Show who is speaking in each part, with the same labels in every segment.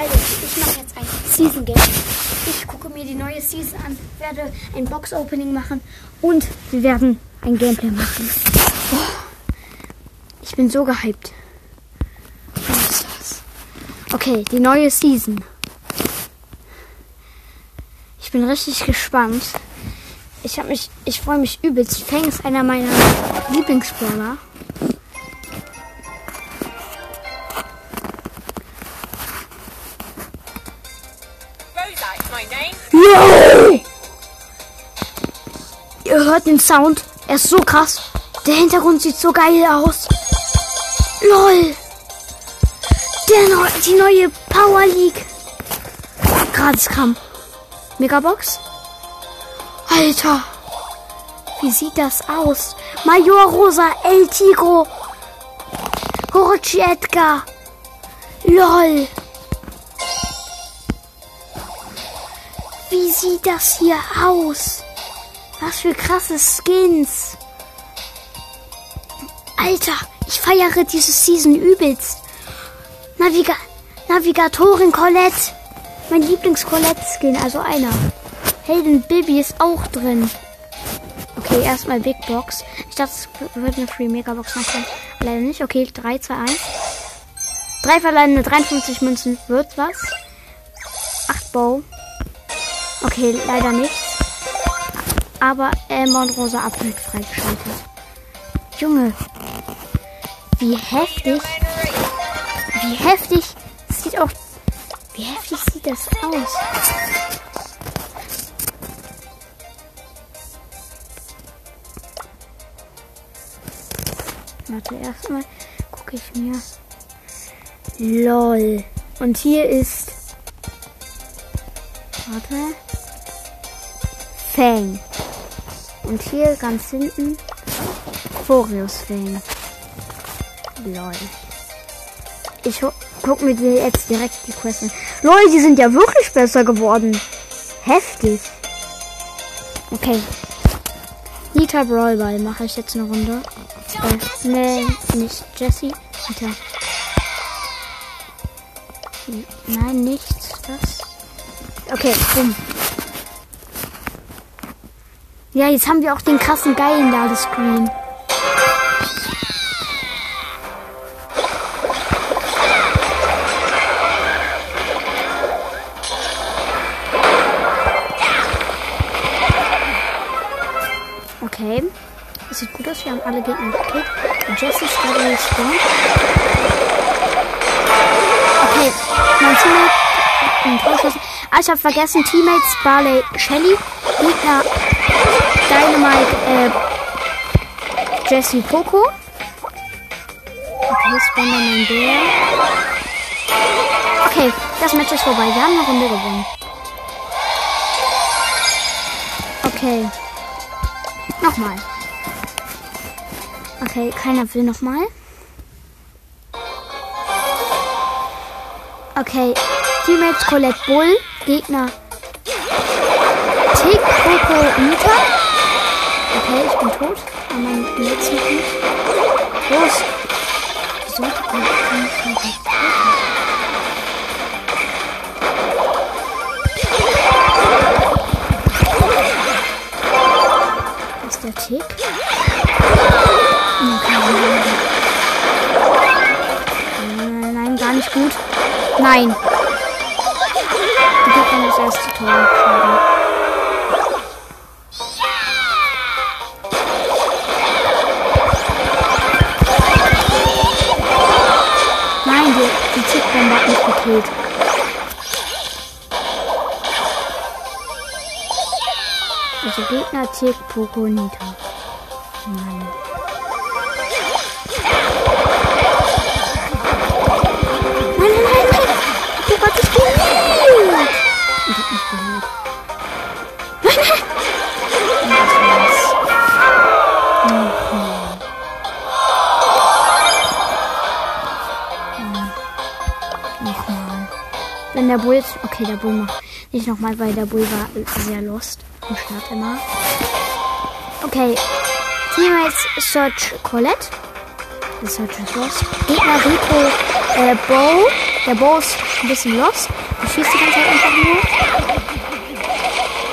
Speaker 1: Hallo, ich mache jetzt ein Season Game. Ich gucke mir die neue Season an, werde ein Box Opening machen und wir werden ein Gameplay machen. Oh, ich bin so gehypt. Was ist das? Okay, die neue Season. Ich bin richtig gespannt. Ich habe mich, ich freue mich übelst. Fang ist einer meiner Lieblingsbrawler. Ihr hört den Sound. Er ist so krass. Der Hintergrund sieht so geil aus. LOL. Neu, die neue Power League. Gratis kam. Megabox. Alter. Wie sieht das aus? Major Rosa, El Tigro. Orochi Edgar. LOL. Wie sieht das hier aus? Was für krasse Skins. Alter, ich feiere diese Season übelst. Naviga Navigatorin Colette. Mein Lieblings-Colette-Skin, also einer. Helden Bibi ist auch drin. Okay, erstmal Big Box. Ich dachte, es wird eine Free Mega Box machen. Leider nicht. Okay, 3, 2, 1. Drei verbleibende 53 Münzen. Wird was? 8 Bow. Okay, leider nichts. Aber Elmer und Rosa Upgrade freigeschaltet. Junge. Wie heftig. Wie heftig. Sieht auch. Wie heftig sieht das aus? Warte, erstmal gucke ich mir. LOL. Und hier ist. Warte. Fang. Und hier ganz hinten Chorius Fang. Lol. Ich guck mir die jetzt direkt die Quest an. Lol, die sind ja wirklich besser geworden. Heftig. Okay. Nita Brawlball mache ich jetzt eine Runde. Äh, nee, nicht Jessie. Nita. Nein, nichts. Das. Okay, bumm. Ja, jetzt haben wir auch den krassen geilen Ladescreen. Okay. Das sieht gut aus. Wir haben alle Gegner gekillt. Jesse ist gerade respawned. Okay. Mein Teammate. ein Tor geschossen. Ah, ich habe vergessen. Teammates Barley Shelly. Gegner Dynamite äh, Jesse Poco. Okay, mein Bär. Okay, das Match ist vorbei. Wir haben eine Runde gewonnen. Okay. Nochmal. Okay, keiner will nochmal. Okay, Teammates Colette Bull, Gegner Tick, Coco, Nita. Okay, ich bin tot. Aber mein letzten nicht. Los. Wieso? kann ich nicht? Was ist der Tick? Nein, nein, gar nicht gut. Nein. Die gibt dann das erste Tor. Also Gegner Tick Poco Nita. Mann. Nein, nein, nein, nein. Der hat sich geheilt. Ich hab mich. Nochmal. Wenn der Bull. Okay, der Bull macht nicht nochmal, weil der Bull war sehr lost. Und starrt immer. Okay. Teammates Search Colette. The Search is lost. Gegner Rico äh, Bow. Der Bo ist ein bisschen lost. Er schießt die ganze Zeit einfach nur.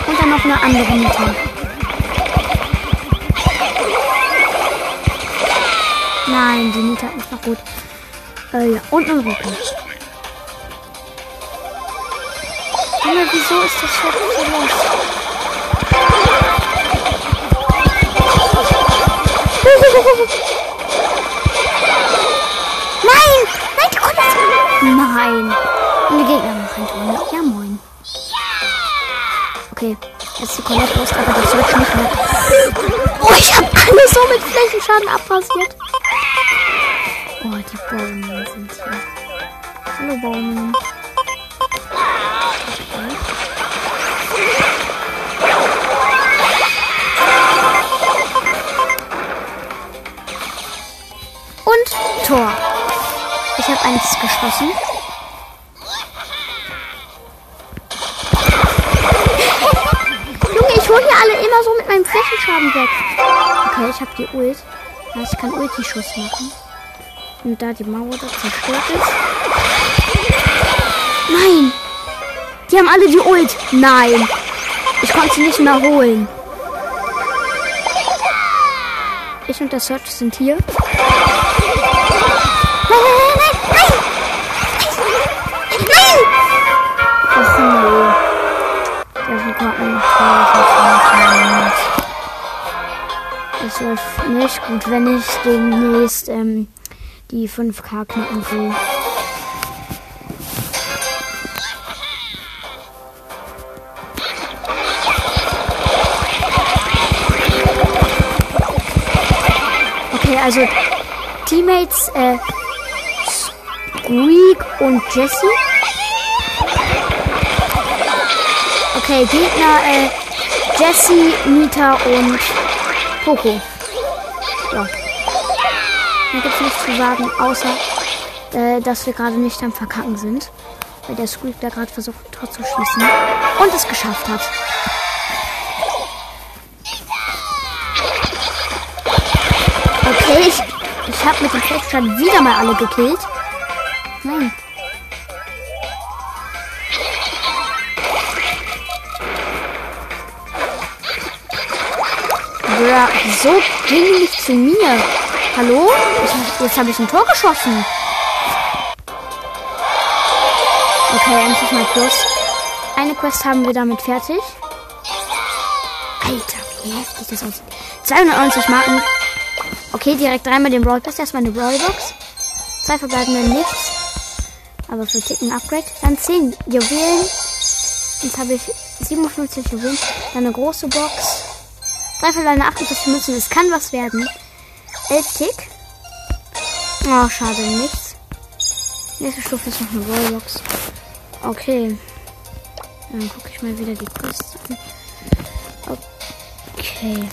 Speaker 1: Und dann noch eine andere Nita. Nein, die Nita ist noch gut. Äh, ja. Und ein Rücken. Junge, wieso ist das so los? Nein! Nein, die Colette! Nein! Und die Gegner machen Tor. Ja, moin. Okay, jetzt ist die Colette los, aber das wird nicht mehr. Oh, ich habe alles so mit Flächenschaden abrasiert. Oh, die Bäume sind hier. Hallo, Bäume. Und Tor. Ich habe eins geschossen. Junge, ich hole hier alle immer so mit meinem Flächenschaden weg. Okay, ich habe die Ult. Ja, ich kann Ulti-Schuss machen. Und da die Mauer da zerstört ist. Nein! Die haben alle die Ult. Nein! Ich konnte sie nicht mehr holen. Ich und der Search sind hier. Es läuft nicht gut, wenn ich demnächst ähm, die 5K knacken will. Okay, also Teammates äh, Squeak und Jesse. Okay, Gegner äh, Jesse, Nita und Poco. Ja. Da gibt es nichts zu sagen, außer äh, dass wir gerade nicht am Verkacken sind. Weil der Squeak da gerade versucht, Tor zu schießen. Und es geschafft hat. Okay, ich, ich habe mit dem Fleckstein wieder mal alle gekillt. Nein. Bruh, wieso die nicht zu mir? Hallo? Ich, jetzt habe ich ein Tor geschossen. Okay, endlich mal Plus. Eine Quest haben wir damit fertig. Alter, wie heftig das aussieht. 290 Marken. Okay, direkt dreimal den Brawl Pass. Erstmal eine Brawl Box. Zwei verbleibende nichts. Aber für Ticken Upgrade. Dann 10 Juwelen. Jetzt habe ich 57 Juwelen. Dann eine große Box. Drei verbleibende 48 Münzen. Es kann was werden. 11 Tick. Oh, schade, nichts. Nächste Stufe ist noch eine Brawl Box. Okay. Dann gucke ich mal wieder die Quests an. Okay.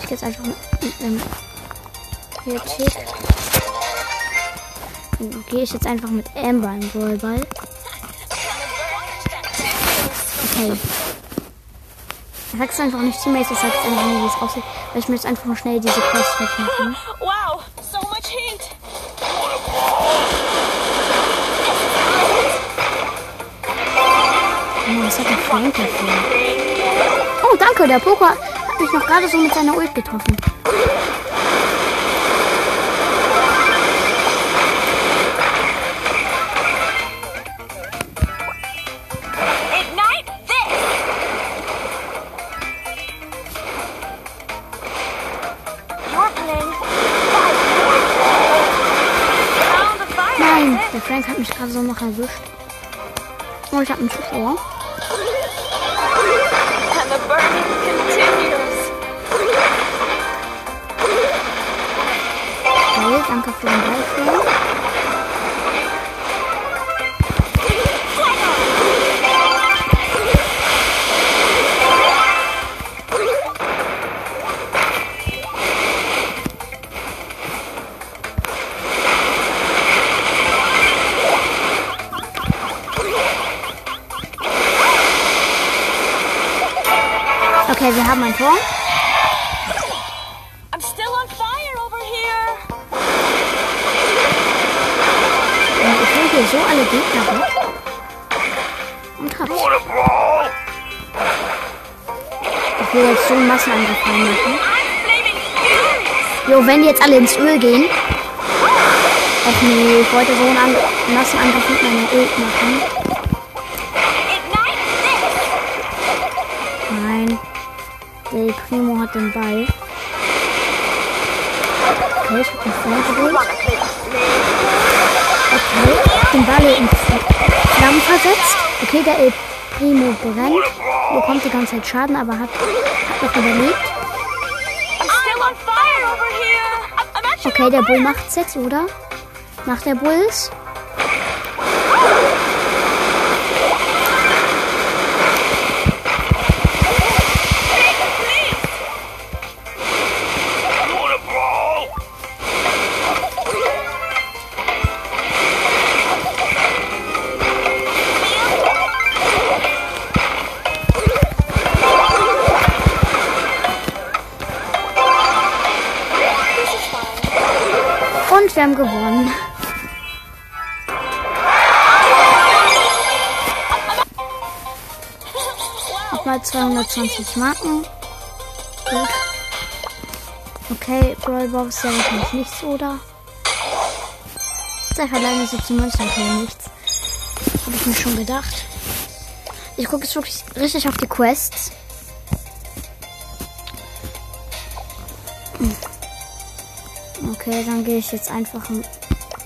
Speaker 1: Ich gehe jetzt einfach mit einem hier Tick. Dann gehe ich jetzt einfach mit Amber im Ballball. Okay. Ich sag's einfach nicht Teammates, ich sag's einfach nur, wie es aussieht. Weil ich mir jetzt einfach nur schnell diese Quest wegmachen.
Speaker 2: Wow, so much heat.
Speaker 1: Oh, was hat der Frank dafür? Oh, danke, der Poker hat mich noch gerade so mit seiner Ult getroffen. Hat mich gerade so noch erwischt. Oh, ich habe einen Zuschauer.
Speaker 2: And the burning continues.
Speaker 1: Okay, danke für den Ball, Tor.
Speaker 2: I'm still on fire over here.
Speaker 1: Und ich will ihr so alle Gegner weg. Und hab's. Ich will jetzt so einen Massenangriff
Speaker 2: furious.
Speaker 1: Jo, wenn die jetzt alle ins Öl gehen. Ach nee, ich wollte so einen An Massenangriff mit meiner Ult machen. Hat den Ball. Okay, ich hab den vorgedrückt. Okay, den Ball in Flammen versetzt. Okay, der El Primo brennt. Bekommt die ganze Zeit Schaden, aber hat, hat noch überlebt. Okay, der Bull macht's jetzt, oder? Macht der Bulls? 220 Marken. Gut. Okay, Brawlbox, ja wahrscheinlich nichts, oder? Sei verleihen so zum Münzen, okay, nichts. Habe ich mir schon gedacht. Ich gucke jetzt wirklich richtig auf die Quests. Okay, dann gehe ich jetzt einfach in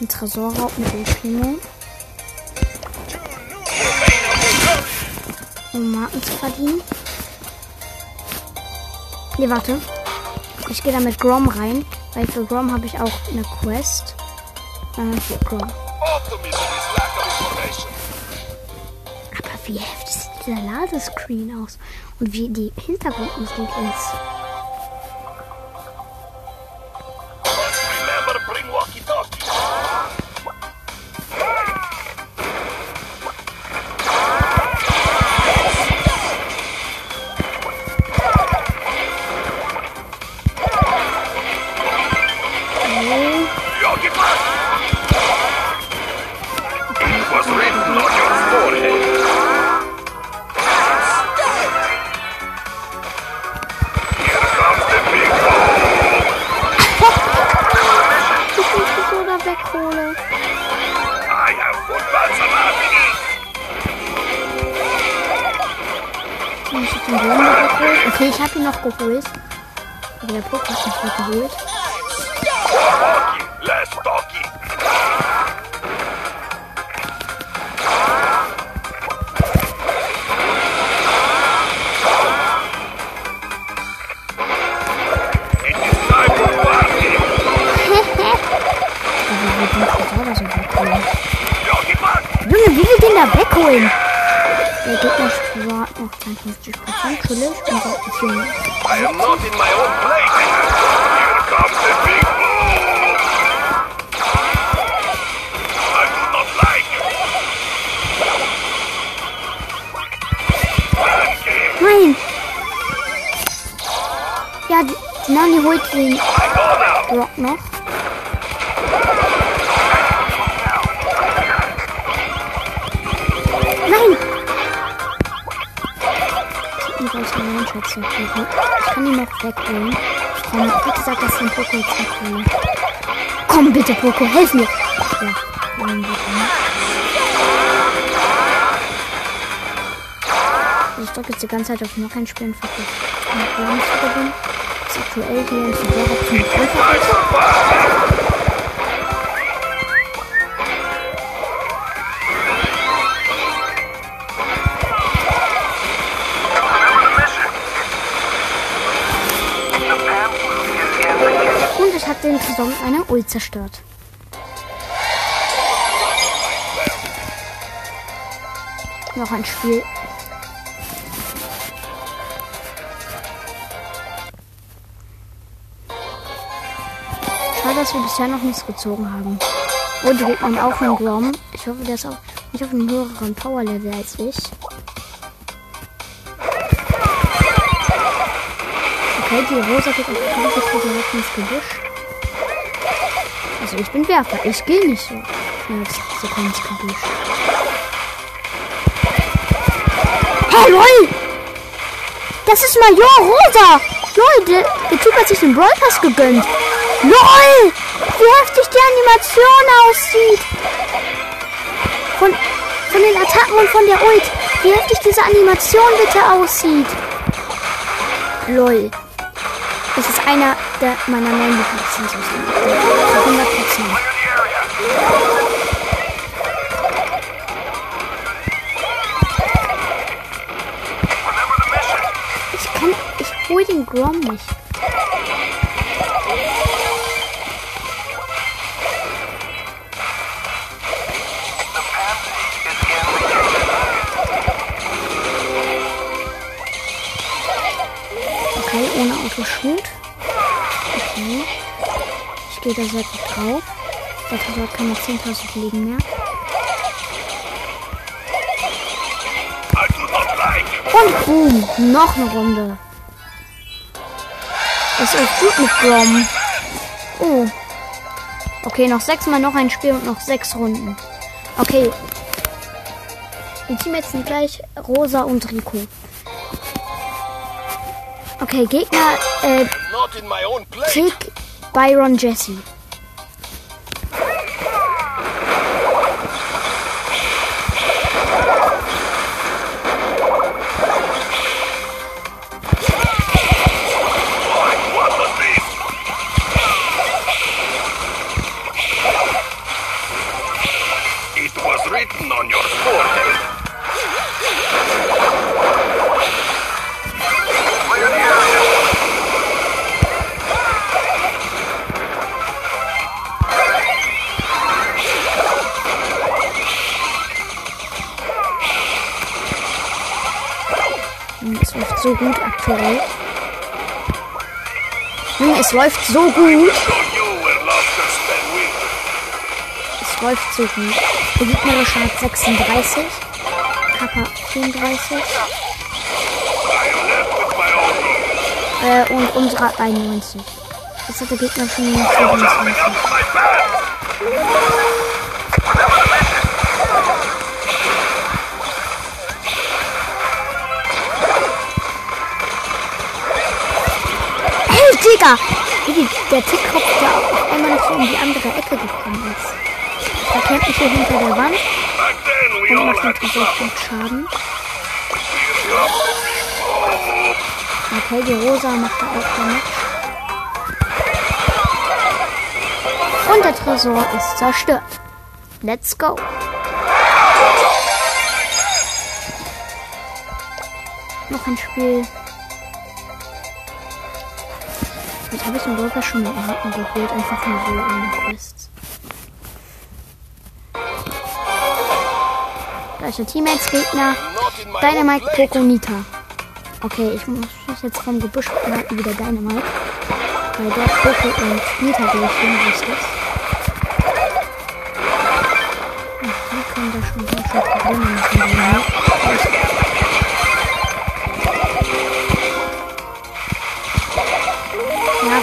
Speaker 1: den Tresorraub mit dem Primo. Um Marken zu verdienen. Nee, warte. Ich gehe da mit Grom rein, weil für Grom habe ich auch eine Quest. Äh, hier, Grom. Aber wie heftig sieht dieser Ladescreen aus? Und wie die Hintergrundmusik ist. Der Gegner spart noch 52%, chillig und.
Speaker 3: I am not in my own place. Here comes the big. I do not like it.
Speaker 1: Nein! Ja, die, holt den noch. One-Shot kriegen. Ich kann ihn noch wegholen. Komm, wie gesagt, dass ich den Poco jetzt weghole. Komm bitte, Poco, helf mir! Ja, nicht. Ich drücke jetzt die ganze Zeit auf noch ein Spiel und versuche noch Bronze zu gewinnen. Das ist aktuell hier in Fedora ziemlich einfach ist. Ult zerstört. Noch ein Spiel. Schade, dass wir bisher noch nichts gezogen haben. Und die Gegner haben auch einen Grom. Ich hoffe, der ist auch nicht auf einem höheren Power-Level als ich. Okay, die Rosa geht auf die Karte direkt ins Gebüsch. Also ich bin Werfer, ich gehe nicht so. Schnellsequenz gebüscht. Hey, lol! Das ist Major Rosa! Lol, der, Typ hat sich den Brawl Pass gegönnt. LOL! Wie heftig die Animation aussieht! Von, von den Attacken und von der Ult. Wie heftig diese Animation bitte aussieht. LOL. Das ist einer der meiner neuen Lieblings. Hol den Grom nicht. Okay, ohne Autoshoot. Okay. Ich gehe da sehr gut drauf. Tresor hat keine 10.000 Leben mehr.
Speaker 3: Like.
Speaker 1: Und boom, noch eine Runde. Das ist gut mit Grom. Oh. Okay, noch sechsmal noch ein Spiel und noch sechs Runden. Okay. Die Teammates sind gleich Rosa und Rico. Okay, Gegner, äh,
Speaker 3: Not in my own place.
Speaker 1: Tick, Byron, Jesse. Junge, es läuft so gut aktuell. Junge, es läuft so gut. Es läuft so gut. Der gegnerische hat 36. Kappa 34.
Speaker 3: I am left with my own rules.
Speaker 1: Äh, und unsere hat 91. Jetzt hat der Gegner schon
Speaker 3: Coming
Speaker 1: 27. Digga! Der Tickkopf da auf einmal noch so in die andere Ecke gekommen ist. Da kämpft mich hier hinter der Wand und macht mit so gut Schaden. Okay, die Rosa macht da auch damit. Und der Tresor ist zerstört. Let's go. Noch ein Spiel. Jetzt habe ich den Burger schon mit Marken geholt, einfach nur so ohne Quests. Gleiche Teammates, Gegner.
Speaker 3: in
Speaker 1: Dynamite
Speaker 3: place.
Speaker 1: Poco Nita. Okay, ich muss jetzt vom Gebüsch halten wieder Dynamite. Weil dort Poco und Nita durch hin richtig. Ach, die können da schon ganz schön Probleme machen.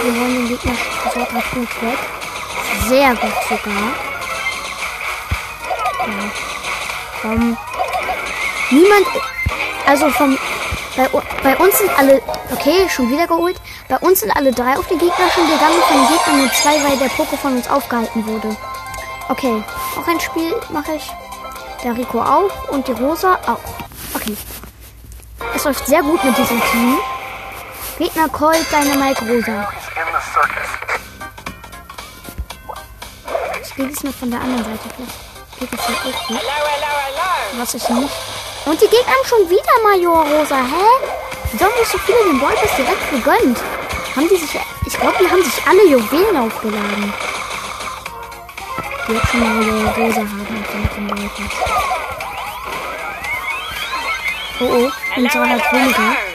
Speaker 1: Wir holen den Gegner so grad gut weg. Sehr gut sogar. Ja. Komm. Niemand, also vom, bei, bei uns sind alle, okay, schon wieder geholt. Bei uns sind alle drei auf den Gegner schon gegangen, von den Gegnern nur zwei, weil der Poko von uns aufgehalten wurde. Okay, auch ein Spiel mache ich. Der Rico auch und die Rosa auch. Okay. Es läuft sehr gut mit diesem Team. Gegner Colt, Dynamite, Rosa. Ich gehe diesmal von der anderen Seite. Vielleicht geht es ja auch gut.
Speaker 2: Hello, hello, hello.
Speaker 1: Was ich nicht. Und die Gegner haben schon wieder Major Rosa. Hä? Wieso haben sich so viele den Ballpass direkt gegönnt? Haben die sich. Ich glaube, die haben sich alle Juwelen aufgeladen. Die jetzt schon Major Rosa haben dann den Ballpass. Oh oh, unsere hat weniger.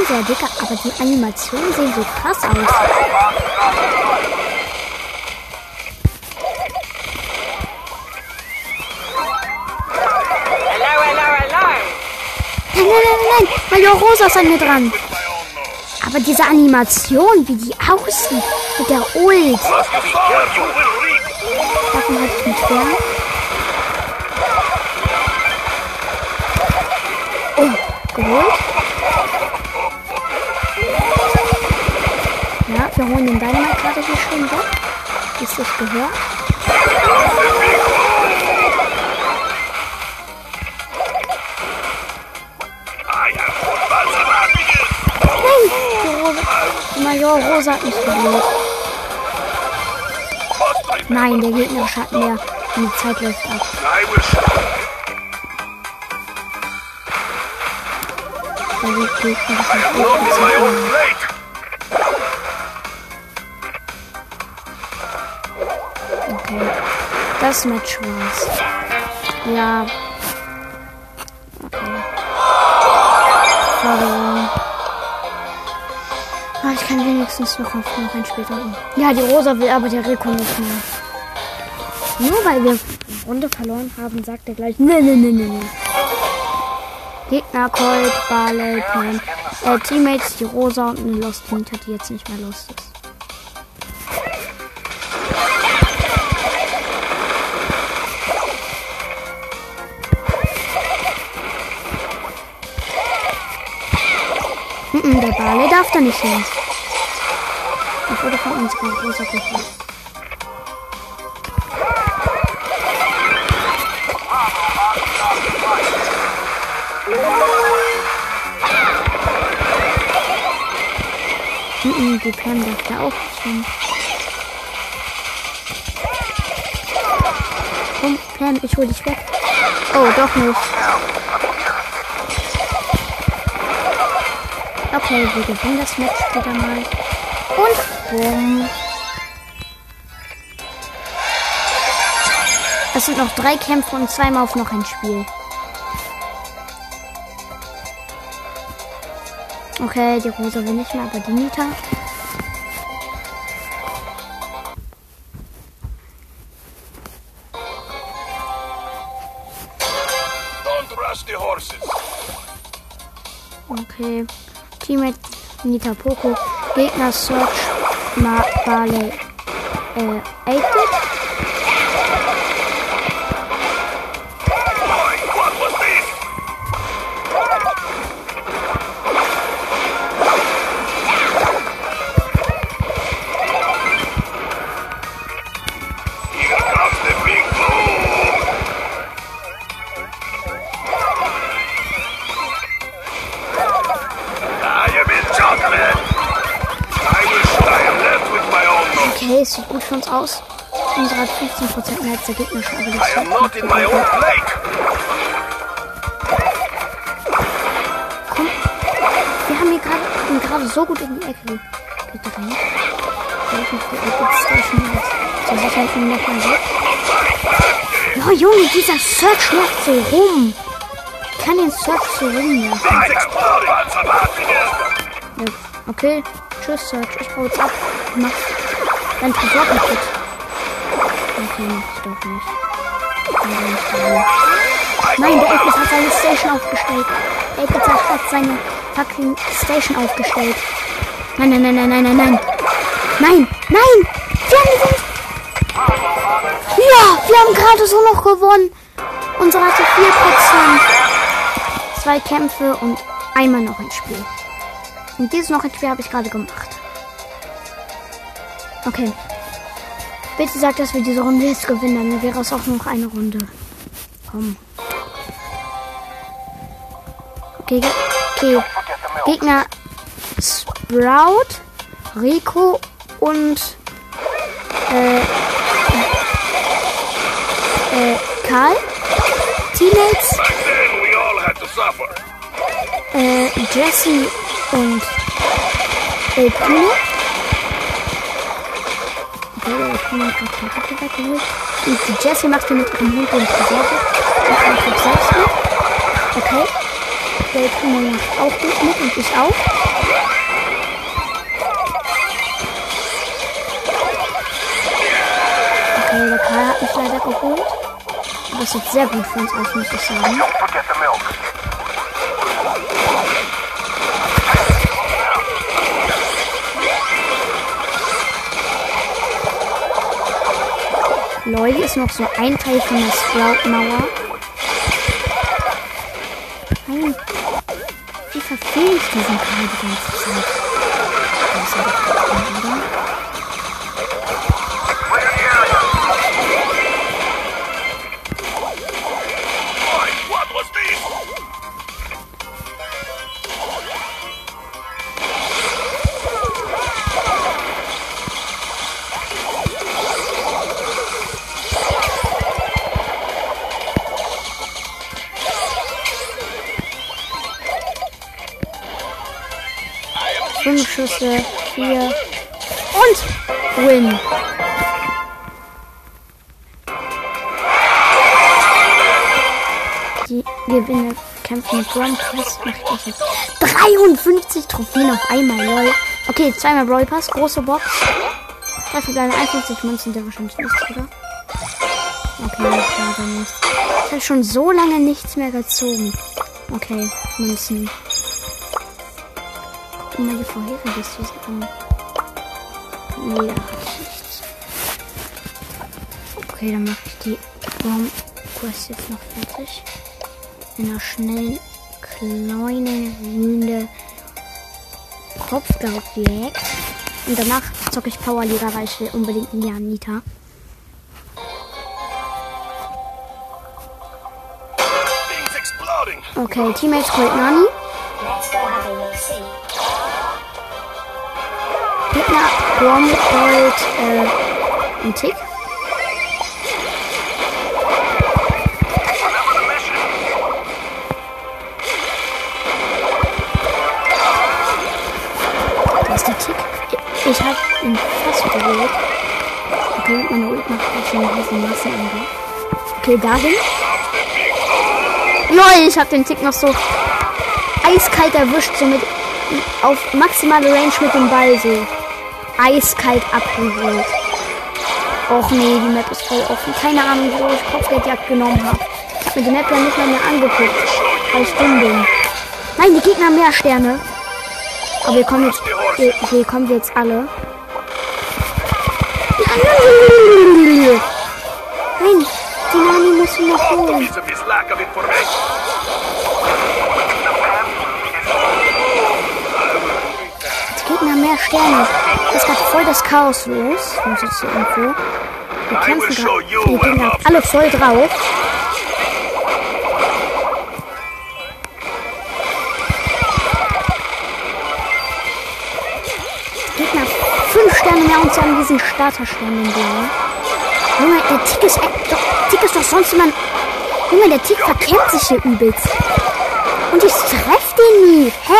Speaker 1: Major Rosa, Dicker? Aber die Animationen sehen so krass aus. Nein, nein, nein, nein, Major Rosa ist an mir dran. Aber diese Animation, wie die aussieht, mit der Ult, davon hatte ich mich fern. Oh, geholt. Wir holen den Dynamite gerade hier schön weg. Es sich gehört. Nein, die, Rosa, die Major Rosa hat mich
Speaker 3: remember,
Speaker 1: Nein, der gegnerische hat mehr. Und die Zeit läuft ab. Der gegnerische hat mehr. Das Match war's. Ja. Okay. Ah, ich kann wenigstens noch auf noch ein Spiel drücken. Ja, die Rosa will aber der Rico nicht mehr. Nur weil wir Runde verloren haben, sagt er gleich, ne, ne, ne, ne, ne. Gegner, Colt, Barley, Pam. Äh, Teammates, die Rosa und eine Lost Nita, die jetzt nicht mehr Lost ist. Mhm, der Barley darf da nicht hin. Ich wurde von unserer Rosa geholt. Mhm, die Pam darf da auch nicht hin. Komm, Pam, ich hol dich weg. Oh, doch nicht. Okay, wir gewinnen das Match wieder mal. Und bumm. Es sind noch drei Kämpfe und zweimal auf noch ein Spiel. Okay, die Rosa will nicht mehr, aber die Nita.
Speaker 3: Don't rush the horses.
Speaker 1: Okay. Teammate Nita Poco. Gegner Search Ma Barley. Äh, 8-Bit. Für uns aus. Unsere hat 15% mehr als der gegnerische, aber das
Speaker 3: I am not in my own plate.
Speaker 1: Komm. Wir haben hier gerade gerade so gut in die Ecke. Soll ich noch die Epic Station jetzt zur Sicherheit ihn noch mal weg? Oh Junge, dieser Search läuft so rum. Ich kann den Search so rumlassen. Ja, okay. Tschüss, Search. Ich hau jetzt ab. Mach dein Tresor kaputt. Okay, ich doch nicht. Nein, der Elvis hat seine Station aufgestellt. Der Elvis hat seine fucking Station aufgestellt. Nein, nein, nein, nein, nein, nein, nein. Nein, nein! Wir haben gewonnen! Ja, wir haben gerade so noch gewonnen. Unsere hatte 4%. Zwei Kämpfe und einmal noch ein Spiel. Und dieses noch ein Spiel habe ich gerade gemacht. Okay. Bitte sag, dass wir diese Runde jetzt gewinnen, dann wäre es auch noch eine Runde. Komm. Okay, okay. Gegner Sprout, Rico und äh, äh, Karl.
Speaker 3: Suffer.
Speaker 1: äh, Jesse und El Primo. Und die Jesse macht mit ihrem Hund den Tresor weg. Und angreift selbst mit. Okay. Der Primo macht auch gut mit und ich auch. Okay, der Karl hat mich leider geholt. Es sieht sehr gut für uns aus, muss ich sagen. Lol, ist noch so ein Teil von der Sprout-Mauer. Wie verfehle ich diesen Karl die ganze Zeit? Okay, zweimal Brawl Pass, große Box. Drei verbleiben 51 Münzen, der wahrscheinlich nicht, oder? Okay, klar, dann nicht. Ich habe schon so lange nichts mehr gezogen. Okay, Münzen. Guck mal die vorherige Season an. Nee, da hatte ich nichts. Okay, dann mache ich die Bomb Quest jetzt noch fertig. In einer schnellen, kleinen Runde Kopfgeldjagd. Und danach zocke ich Powerliga, weil ich will unbedingt Janita.
Speaker 3: Things exploding.
Speaker 1: Okay, Teammates holt Nani. Gegner Bomb holt äh, einen Tick. Ich, hab ihn fast geholt. Okay, meine Ult macht schon diesen Massenangriff. Okay, dahin. Lol, ich hab den Tick noch so eiskalt erwischt, so mit auf maximale Range mit dem Ball so. Eiskalt abgeholt. Och nee, die Map ist voll offen. Keine Ahnung, wo ich Kopfgeldjagd genommen habe. Ich hab mir die Map ja nicht mal mehr angeguckt, weil ich dumm bin. Nein, die Gegner mehr Sterne. Aber wir kommen jetzt. Hier, hier kommen wir jetzt alle. Nein, die Nani ich noch holen. Die Gegner haben mehr Sterne. Es ist gerade voll das Chaos los. Muss jetzt zur Info. Wir kämpfen gerade. Die Gegner haben alle voll drauf. Sterne mehr und haben diesen Starterstern Blau. Junge, der Tick ist, doch, Tick ist doch sonst immer... Junge, der Tick verkämpft sich hier übelst. Und ich treffe den nie. Hä?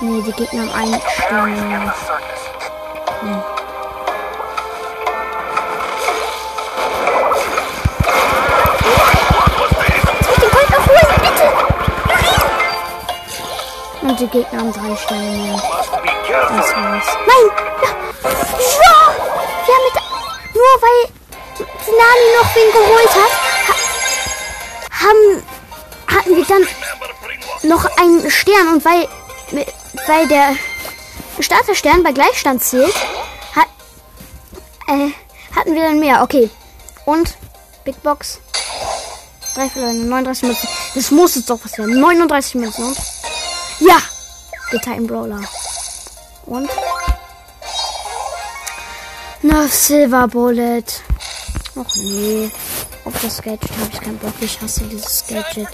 Speaker 1: Nee, die Gegner haben einen Stern.
Speaker 3: Circus.
Speaker 1: Und die Gegner haben drei Sterne mehr. Das war's. Nein! Ja! ja! Wir haben mit, nur weil Nani noch wen geholt hat, ha, haben, hatten wir dann noch einen Stern und weil, weil der Starterstern bei Gleichstand zählt, hat, äh, hatten wir dann mehr. Okay. Und Big Box. Drei verloren, 39 Münzen. Das muss jetzt doch was werden. 39 Münzen. Ja! Der Titan Brawler. Und? Nerf Silver Bullet. Och nee. Auf das Gadget habe ich keinen Bock. Ich hasse dieses Gadget.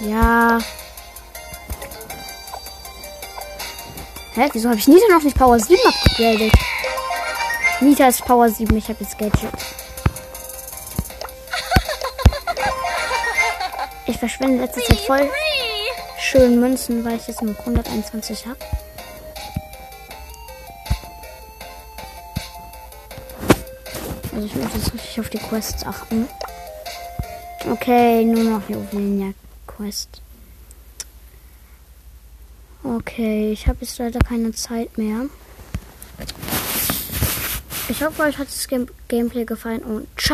Speaker 1: Ja. Hä? Wieso habe ich Nita noch nicht Power 7 abgegradet? Nita ist Power 7. Ich habe jetzt Gadget. Ich verschwende letzte Zeit voll schön Münzen, weil ich jetzt nur 121 habe. Also ich muss jetzt richtig auf die Quests achten. Okay, nur noch Juwelinia Quest. Okay, ich habe jetzt leider keine Zeit mehr. Ich hoffe, euch hat das Game Gameplay gefallen und ciao.